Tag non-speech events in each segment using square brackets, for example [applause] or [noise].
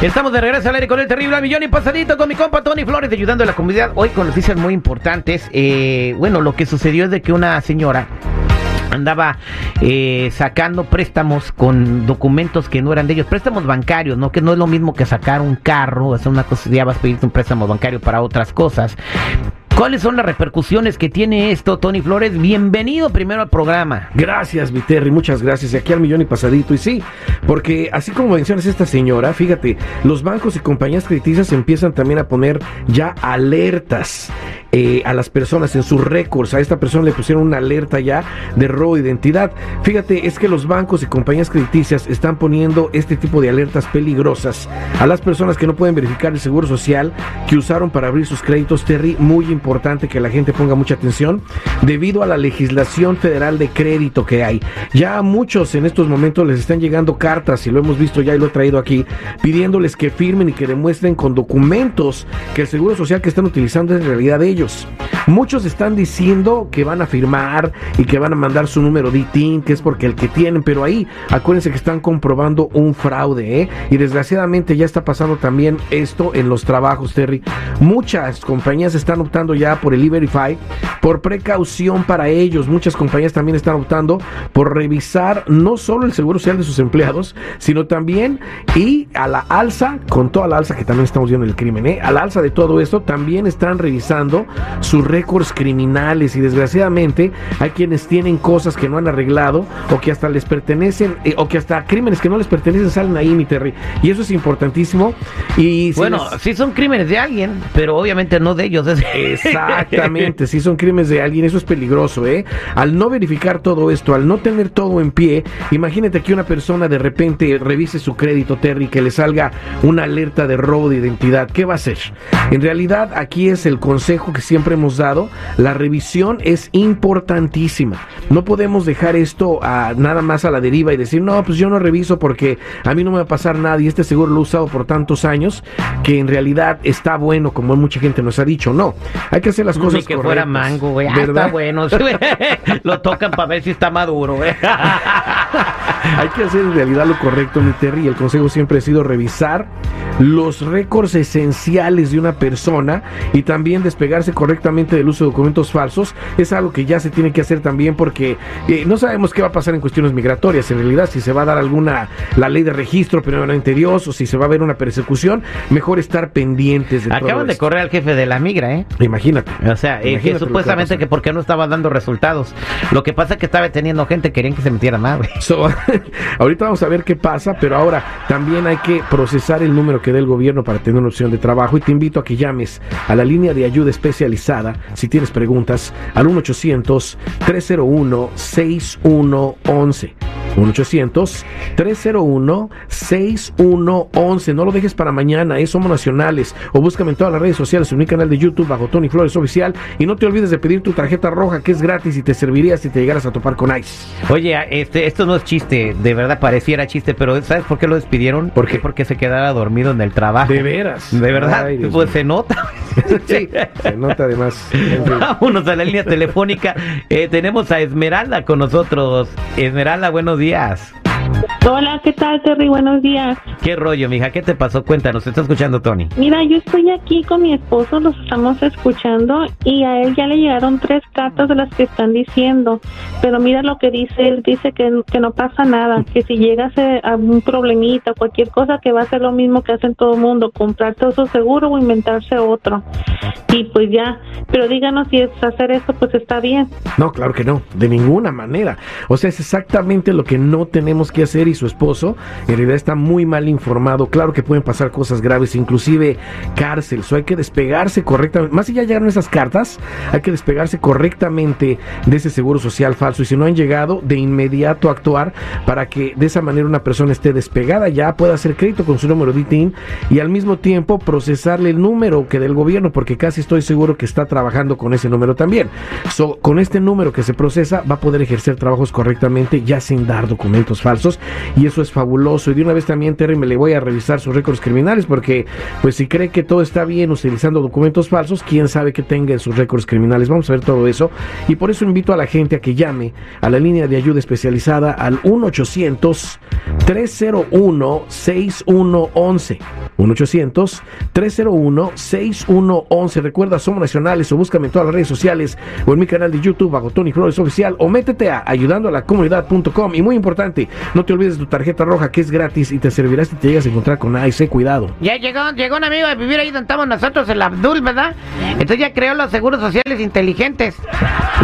Estamos de regreso al aire con el terrible millón y pasadito con mi compa Tony Flores ayudando a la comunidad hoy con noticias muy importantes. Eh, bueno, lo que sucedió es de que una señora andaba eh, sacando préstamos con documentos que no eran de ellos, préstamos bancarios, ¿no? Que no es lo mismo que sacar un carro, es una cosa, ya vas a pedirte un préstamo bancario para otras cosas. ¿Cuáles son las repercusiones que tiene esto, Tony Flores? Bienvenido primero al programa. Gracias, Viterri, muchas gracias. Y aquí al millón y pasadito. Y sí, porque así como mencionas esta señora, fíjate, los bancos y compañías crediticias empiezan también a poner ya alertas eh, a las personas en sus récords. A esta persona le pusieron una alerta ya de robo de identidad. Fíjate, es que los bancos y compañías crediticias están poniendo este tipo de alertas peligrosas a las personas que no pueden verificar el seguro social que usaron para abrir sus créditos. Terry, muy importante que la gente ponga mucha atención debido a la legislación federal de crédito que hay. Ya a muchos en estos momentos les están llegando cartas, y lo hemos visto ya y lo he traído aquí, pidiéndoles que firmen y que demuestren con documentos que el seguro social que están utilizando es en realidad de ellos. Muchos están diciendo que van a firmar y que van a mandar su número de ITIN, que es porque el que tienen, pero ahí acuérdense que están comprobando un fraude, ¿eh? Y desgraciadamente ya está pasando también esto en los trabajos, Terry. Muchas compañías están optando ya por el E-Verify por precaución para ellos. Muchas compañías también están optando por revisar no solo el seguro social de sus empleados, sino también y a la alza, con toda la alza que también estamos viendo en el crimen, ¿eh? a la alza de todo esto, también están revisando sus récords criminales y desgraciadamente hay quienes tienen cosas que no han arreglado o que hasta les pertenecen eh, o que hasta crímenes que no les pertenecen salen ahí, mi Terry. Y eso es importantísimo. Y bueno, sí son crímenes de alguien, pero obviamente no de ellos. [laughs] Exactamente, si son crímenes de alguien, eso es peligroso, ¿eh? Al no verificar todo esto, al no tener todo en pie, imagínate que una persona de repente revise su crédito, Terry, que le salga una alerta de robo de identidad. ¿Qué va a hacer? En realidad, aquí es el consejo que siempre hemos dado. La revisión es importantísima. No podemos dejar esto a, nada más a la deriva y decir, no, pues yo no reviso porque a mí no me va a pasar nada y este seguro lo he usado por tantos años que en realidad está bueno, como mucha gente nos ha dicho. No, hay que hacer las cosas Ni que fuera mango, güey. Ah, está bueno. [laughs] lo tocan para ver si está maduro, güey. [laughs] hay que hacer en realidad lo correcto, mi Terry. El consejo siempre ha sido revisar los récords esenciales de una persona y también despegarse correctamente del uso de documentos falsos. Es algo que ya se tiene que hacer también porque eh, no sabemos qué va a pasar en cuestiones migratorias. En realidad, si se va a dar alguna, la ley de registro permanente Dios o si se va a ver una persecución, mejor estar pendientes de Acaban de correr al jefe de la migra, ¿eh? Imagínate. O sea, eh, que supuestamente que, porque no estaba dando resultados. Lo que pasa es que estaba teniendo gente, querían que se metiera más, [laughs] ahorita vamos a ver qué pasa, pero ahora también hay que procesar el número que dé el gobierno para tener una opción de trabajo. Y te invito a que llames a la línea de ayuda especializada si tienes preguntas al 1 800 301 6111 1-800-301-6111. No lo dejes para mañana, es Somos Nacionales. O búscame en todas las redes sociales, en mi canal de YouTube bajo Tony Flores Oficial. Y no te olvides de pedir tu tarjeta roja, que es gratis y te serviría si te llegaras a topar con ICE. Oye, este, esto no es chiste, de verdad pareciera chiste, pero ¿sabes por qué lo despidieron? ¿Por qué? Porque se quedara dormido en el trabajo. De veras. De verdad, pues se nota. [laughs] sí, se nota además. Vámonos a la línea telefónica. Eh, tenemos a Esmeralda con nosotros. Esmeralda, buenos días. Hola, ¿qué tal, Terry? Buenos días. ¿Qué rollo, mija? ¿Qué te pasó? Cuéntanos, ¿te está escuchando Tony? Mira, yo estoy aquí con mi esposo, los estamos escuchando y a él ya le llegaron tres cartas de las que están diciendo, pero mira lo que dice, él dice que, que no pasa nada, que si llegas a un problemita, cualquier cosa, que va a ser lo mismo que hacen todo el mundo, comprar todo su seguro o inventarse otro. Y pues ya, pero díganos si es hacer esto, pues está bien. No, claro que no, de ninguna manera. O sea, es exactamente lo que no tenemos que hacer y su esposo en realidad está muy mal informado. Claro que pueden pasar cosas graves, inclusive cárcel. So hay que despegarse correctamente. Más si ya llegaron esas cartas, hay que despegarse correctamente de ese seguro social falso. Y si no han llegado, de inmediato actuar para que de esa manera una persona esté despegada, ya pueda hacer crédito con su número de ITIN y al mismo tiempo procesarle el número que del gobierno, porque casi estoy seguro que está trabajando con ese número también. So, con este número que se procesa, va a poder ejercer trabajos correctamente ya sin dar documentos falsos y eso es fabuloso. Y de una vez también, Terry, me le voy a revisar sus récords criminales porque, pues, si cree que todo está bien utilizando documentos falsos, quién sabe que tenga en sus récords criminales. Vamos a ver todo eso. Y por eso invito a la gente a que llame a la línea de ayuda especializada al 1-800-301-6111. 1-800-301-6111. Recuerda, somos nacionales o búscame en todas las redes sociales o en mi canal de YouTube bajo Tony Flores Oficial o métete a ayudando a la comunidad.com. Y muy importante, no te olvides de tu tarjeta roja que es gratis y te servirá si te llegas a encontrar con AIC. Cuidado. Ya llegó, llegó un amigo de vivir ahí donde estamos nosotros, el Abdul, ¿verdad? Entonces ya creó los seguros sociales inteligentes.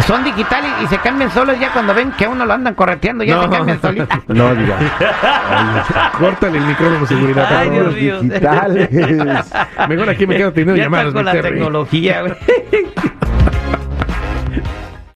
Son digitales y se cambian solos ya cuando ven que a uno lo andan correteando, ya se cambian solitos. [laughs] No, diga. [laughs] Córtale el micrófono, seguridad. Ay, Dios mío. digitales. [laughs] Mejor aquí me quedo teniendo Ya llamadas. con la tecnología, güey. Thank [laughs] you.